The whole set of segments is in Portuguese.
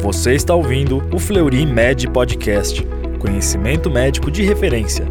Você está ouvindo o Fleury Med Podcast, conhecimento médico de referência.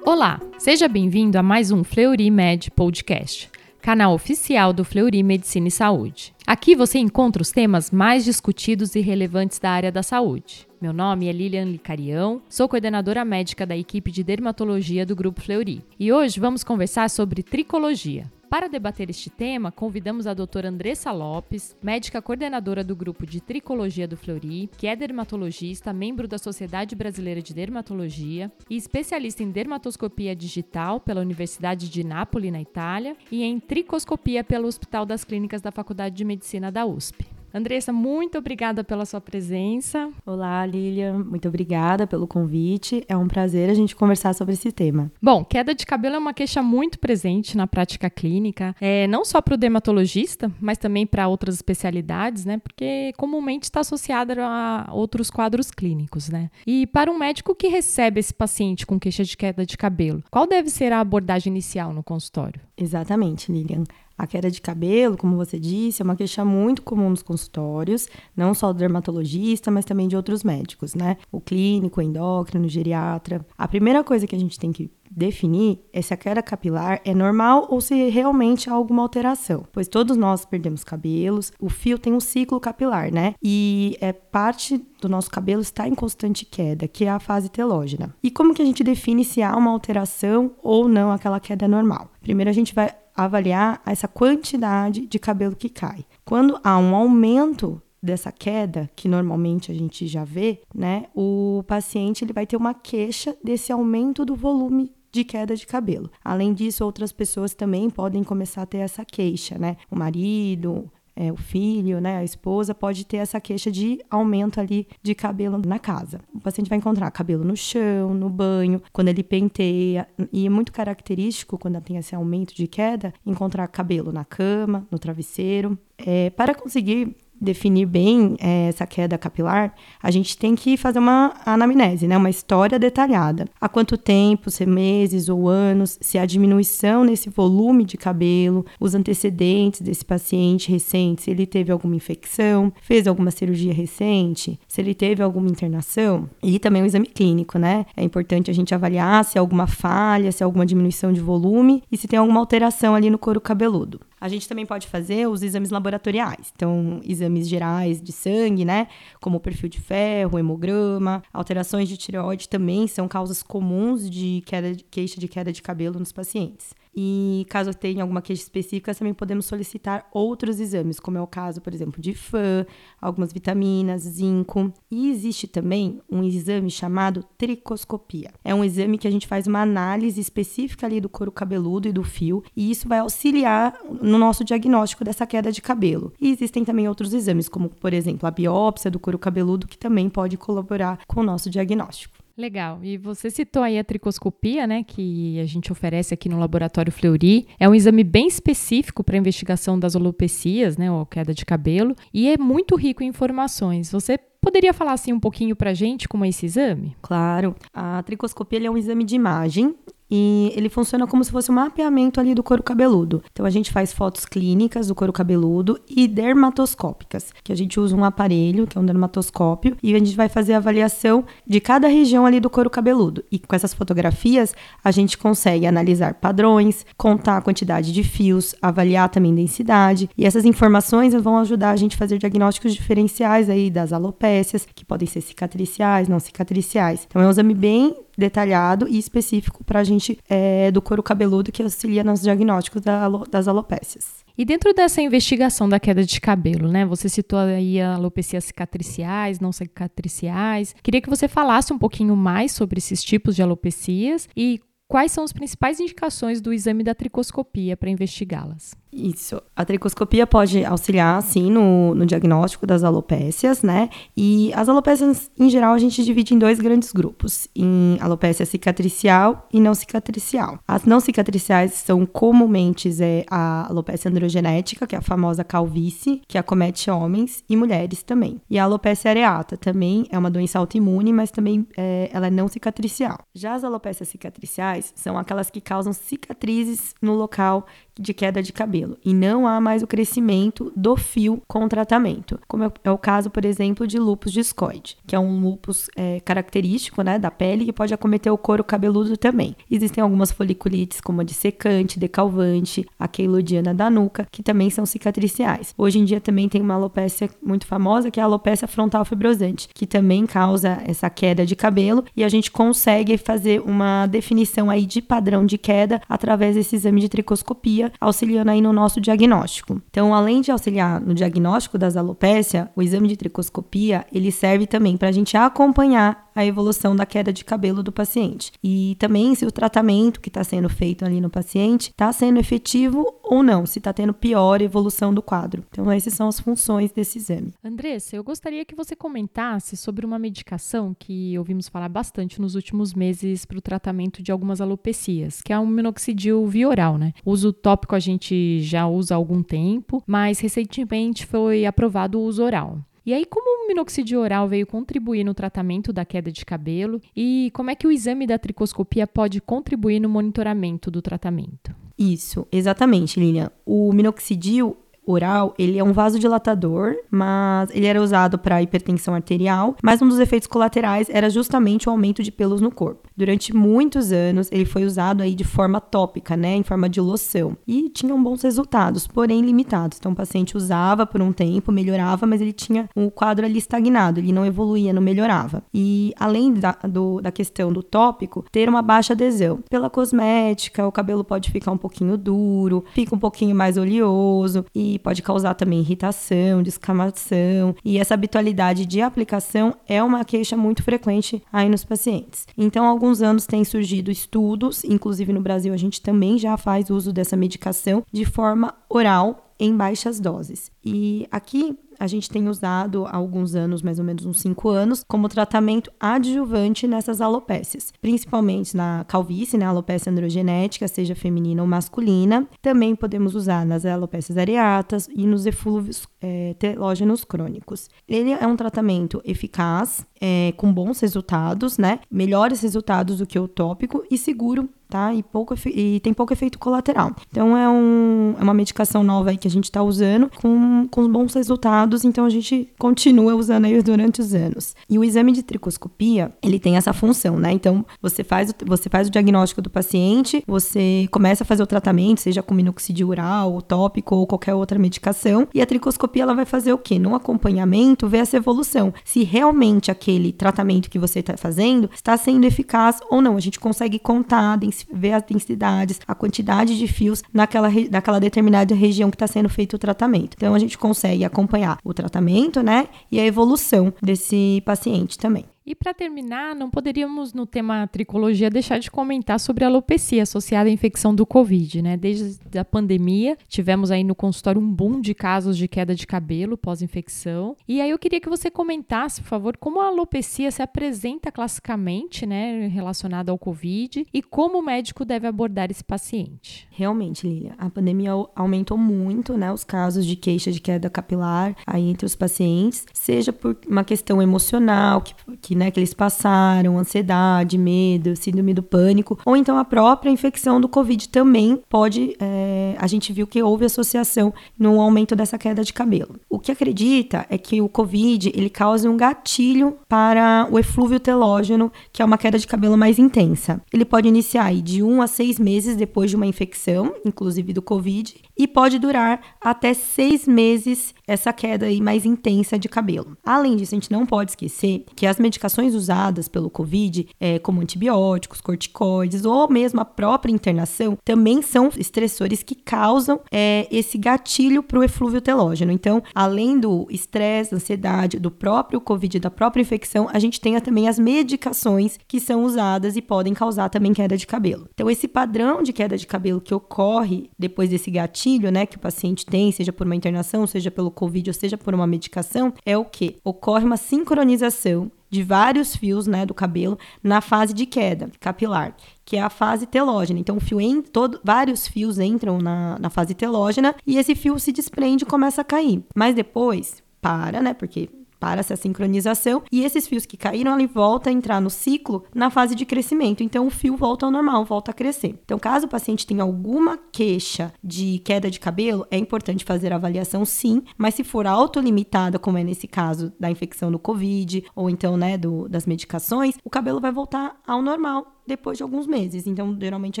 Olá, seja bem-vindo a mais um Fleury Med Podcast, canal oficial do Fleury Medicina e Saúde. Aqui você encontra os temas mais discutidos e relevantes da área da saúde. Meu nome é Lilian Licarião, sou coordenadora médica da equipe de dermatologia do Grupo Fleury e hoje vamos conversar sobre tricologia. Para debater este tema, convidamos a doutora Andressa Lopes, médica coordenadora do grupo de tricologia do Fleury, que é dermatologista, membro da Sociedade Brasileira de Dermatologia e especialista em dermatoscopia digital pela Universidade de Nápoles, na Itália, e em tricoscopia pelo Hospital das Clínicas da Faculdade de Medicina da USP. Andressa, muito obrigada pela sua presença. Olá, Lilian, muito obrigada pelo convite. É um prazer a gente conversar sobre esse tema. Bom, queda de cabelo é uma queixa muito presente na prática clínica, é, não só para o dermatologista, mas também para outras especialidades, né? Porque comumente está associada a outros quadros clínicos, né? E para um médico que recebe esse paciente com queixa de queda de cabelo, qual deve ser a abordagem inicial no consultório? Exatamente, Lilian. A queda de cabelo, como você disse, é uma queixa muito comum nos consultórios, não só do dermatologista, mas também de outros médicos, né? O clínico, o endócrino, o geriatra. A primeira coisa que a gente tem que definir é se a queda capilar é normal ou se realmente há alguma alteração, pois todos nós perdemos cabelos, o fio tem um ciclo capilar, né? E é parte do nosso cabelo está em constante queda, que é a fase telógena. E como que a gente define se há uma alteração ou não aquela queda normal? Primeiro a gente vai avaliar essa quantidade de cabelo que cai. Quando há um aumento dessa queda, que normalmente a gente já vê, né, o paciente ele vai ter uma queixa desse aumento do volume de queda de cabelo. Além disso, outras pessoas também podem começar a ter essa queixa, né? O marido, é, o filho, né, a esposa, pode ter essa queixa de aumento ali de cabelo na casa. O paciente vai encontrar cabelo no chão, no banho, quando ele penteia. E é muito característico, quando tem esse aumento de queda, encontrar cabelo na cama, no travesseiro. É, para conseguir definir bem é, essa queda capilar, a gente tem que fazer uma anamnese, né? Uma história detalhada. Há quanto tempo, se é meses ou anos, se há diminuição nesse volume de cabelo, os antecedentes desse paciente recente, se ele teve alguma infecção, fez alguma cirurgia recente, se ele teve alguma internação e também o exame clínico, né? É importante a gente avaliar se há alguma falha, se há alguma diminuição de volume e se tem alguma alteração ali no couro cabeludo. A gente também pode fazer os exames laboratoriais. Então, exames gerais de sangue, né? Como perfil de ferro, hemograma, alterações de tireoide também são causas comuns de queda, queixa de queda de cabelo nos pacientes. E caso tenha alguma queixa específica, também podemos solicitar outros exames, como é o caso, por exemplo, de fã, algumas vitaminas, zinco. E existe também um exame chamado tricoscopia. É um exame que a gente faz uma análise específica ali do couro cabeludo e do fio, e isso vai auxiliar no nosso diagnóstico dessa queda de cabelo. E existem também outros exames, como, por exemplo, a biópsia do couro cabeludo, que também pode colaborar com o nosso diagnóstico. Legal. E você citou aí a tricoscopia, né, que a gente oferece aqui no Laboratório Fleury. É um exame bem específico para investigação das alopecias, né, ou queda de cabelo, e é muito rico em informações. Você poderia falar assim um pouquinho para a gente como é esse exame? Claro. A tricoscopia é um exame de imagem e ele funciona como se fosse um mapeamento ali do couro cabeludo. Então a gente faz fotos clínicas do couro cabeludo e dermatoscópicas, que a gente usa um aparelho, que é um dermatoscópio, e a gente vai fazer a avaliação de cada região ali do couro cabeludo. E com essas fotografias, a gente consegue analisar padrões, contar a quantidade de fios, avaliar também densidade, e essas informações vão ajudar a gente a fazer diagnósticos diferenciais aí das alopécias, que podem ser cicatriciais, não cicatriciais. Então é um exame bem detalhado e específico para a gente é, do couro cabeludo que auxilia nos diagnósticos da, das alopécias. E dentro dessa investigação da queda de cabelo, né? Você citou aí alopecias cicatriciais, não cicatriciais. Queria que você falasse um pouquinho mais sobre esses tipos de alopecias e quais são as principais indicações do exame da tricoscopia para investigá-las. Isso. A tricoscopia pode auxiliar, sim, no, no diagnóstico das alopécias, né? E as alopécias, em geral, a gente divide em dois grandes grupos: em alopécia cicatricial e não cicatricial. As não cicatriciais são comumente é, a alopécia androgenética, que é a famosa calvície, que acomete homens e mulheres também. E a alopécia areata também é uma doença autoimune, mas também é, ela é não cicatricial. Já as alopécias cicatriciais são aquelas que causam cicatrizes no local de queda de cabelo e não há mais o crescimento do fio com o tratamento, como é, é o caso, por exemplo, de lúpus discoide, que é um lúpus é, característico né, da pele que pode acometer o couro cabeludo também. Existem algumas foliculites, como a de secante, decalvante, a queilodiana da nuca, que também são cicatriciais. Hoje em dia também tem uma alopécia muito famosa, que é a alopécia frontal fibrosante, que também causa essa queda de cabelo e a gente consegue fazer uma definição aí de padrão de queda através desse exame de tricoscopia auxiliando aí no nosso diagnóstico. Então, além de auxiliar no diagnóstico das alopécia, o exame de tricoscopia, ele serve também para a gente acompanhar a evolução da queda de cabelo do paciente. E também se o tratamento que está sendo feito ali no paciente está sendo efetivo ou não, se está tendo pior evolução do quadro. Então, essas são as funções desse exame. Andressa, eu gostaria que você comentasse sobre uma medicação que ouvimos falar bastante nos últimos meses para o tratamento de algumas alopecias, que é o minoxidil via oral, né? O uso tópico a gente já usa há algum tempo, mas recentemente foi aprovado o uso oral. E aí, como o minoxidil oral veio contribuir no tratamento da queda de cabelo e como é que o exame da tricoscopia pode contribuir no monitoramento do tratamento? Isso, exatamente, Lilian. O minoxidil oral, ele é um vasodilatador, mas ele era usado para hipertensão arterial, mas um dos efeitos colaterais era justamente o aumento de pelos no corpo. Durante muitos anos, ele foi usado aí de forma tópica, né, em forma de loção, e tinham bons resultados, porém limitados. Então o paciente usava por um tempo, melhorava, mas ele tinha um quadro ali estagnado, ele não evoluía, não melhorava. E além da, do, da questão do tópico, ter uma baixa adesão. Pela cosmética, o cabelo pode ficar um pouquinho duro, fica um pouquinho mais oleoso e pode causar também irritação, descamação, e essa habitualidade de aplicação é uma queixa muito frequente aí nos pacientes. Então, há alguns anos têm surgido estudos, inclusive no Brasil a gente também já faz uso dessa medicação de forma oral em baixas doses. E aqui a gente tem usado há alguns anos, mais ou menos uns 5 anos, como tratamento adjuvante nessas alopécias, principalmente na calvície, né, alopecia androgenética, seja feminina ou masculina. Também podemos usar nas alopécias areatas e nos eflúvios é, telógenos crônicos. Ele é um tratamento eficaz, é, com bons resultados, né? Melhores resultados do que o tópico e seguro tá? E, pouco, e tem pouco efeito colateral. Então é, um, é uma medicação nova aí que a gente está usando com, com bons resultados, então a gente continua usando aí durante os anos. E o exame de tricoscopia, ele tem essa função, né? Então você faz, você faz o diagnóstico do paciente, você começa a fazer o tratamento, seja com minoxidil oral, tópico ou qualquer outra medicação, e a tricoscopia ela vai fazer o quê? No acompanhamento, ver essa evolução. Se realmente aquele tratamento que você está fazendo está sendo eficaz ou não. A gente consegue contar ver as densidades, a quantidade de fios naquela, naquela determinada região que está sendo feito o tratamento. Então a gente consegue acompanhar o tratamento, né, e a evolução desse paciente também. E para terminar, não poderíamos no tema tricologia deixar de comentar sobre a alopecia associada à infecção do Covid, né? Desde a pandemia, tivemos aí no consultório um boom de casos de queda de cabelo pós-infecção. E aí eu queria que você comentasse, por favor, como a alopecia se apresenta classicamente, né, relacionada ao Covid e como o médico deve abordar esse paciente. Realmente, Lilia, a pandemia aumentou muito, né, os casos de queixa de queda capilar aí entre os pacientes, seja por uma questão emocional que, que né, que eles passaram, ansiedade, medo, síndrome do pânico, ou então a própria infecção do Covid também pode, é, a gente viu que houve associação no aumento dessa queda de cabelo. O que acredita é que o Covid, ele causa um gatilho para o eflúvio telógeno, que é uma queda de cabelo mais intensa. Ele pode iniciar de um a seis meses depois de uma infecção, inclusive do Covid, e pode durar até seis meses essa queda aí mais intensa de cabelo. Além disso, a gente não pode esquecer que as medicações usadas pelo Covid, é, como antibióticos, corticoides ou mesmo a própria internação, também são estressores que causam é, esse gatilho para o eflúvio telógeno. Então, além do estresse, ansiedade, do próprio Covid, da própria infecção, a gente tem também as medicações que são usadas e podem causar também queda de cabelo. Então, esse padrão de queda de cabelo que ocorre depois desse gatilho gatilho, né, que o paciente tem, seja por uma internação, seja pelo Covid ou seja por uma medicação, é o que? Ocorre uma sincronização de vários fios né, do cabelo na fase de queda capilar, que é a fase telógena. Então, o fio em, todo, vários fios entram na, na fase telógena e esse fio se desprende e começa a cair. Mas depois para, né? Porque para essa sincronização e esses fios que caíram ele volta a entrar no ciclo na fase de crescimento. Então o fio volta ao normal, volta a crescer. Então caso o paciente tenha alguma queixa de queda de cabelo, é importante fazer a avaliação sim, mas se for autolimitada, como é nesse caso da infecção do COVID ou então, né, do, das medicações, o cabelo vai voltar ao normal depois de alguns meses. Então, geralmente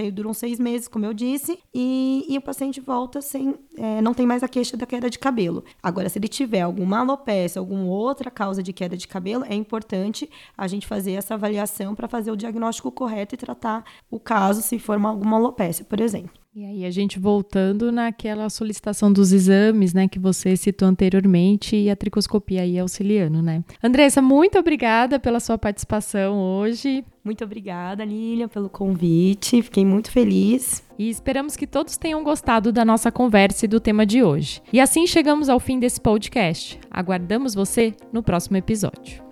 aí duram seis meses, como eu disse, e, e o paciente volta sem, é, não tem mais a queixa da queda de cabelo. Agora, se ele tiver alguma alopecia, alguma outra causa de queda de cabelo, é importante a gente fazer essa avaliação para fazer o diagnóstico correto e tratar o caso se for uma, alguma alopecia, por exemplo. E aí a gente voltando naquela solicitação dos exames, né, que você citou anteriormente e a tricoscopia aí auxiliando, né? Andressa, muito obrigada pela sua participação hoje. Muito obrigada, Lilian, pelo convite. Fiquei muito feliz. E esperamos que todos tenham gostado da nossa conversa e do tema de hoje. E assim chegamos ao fim desse podcast. Aguardamos você no próximo episódio.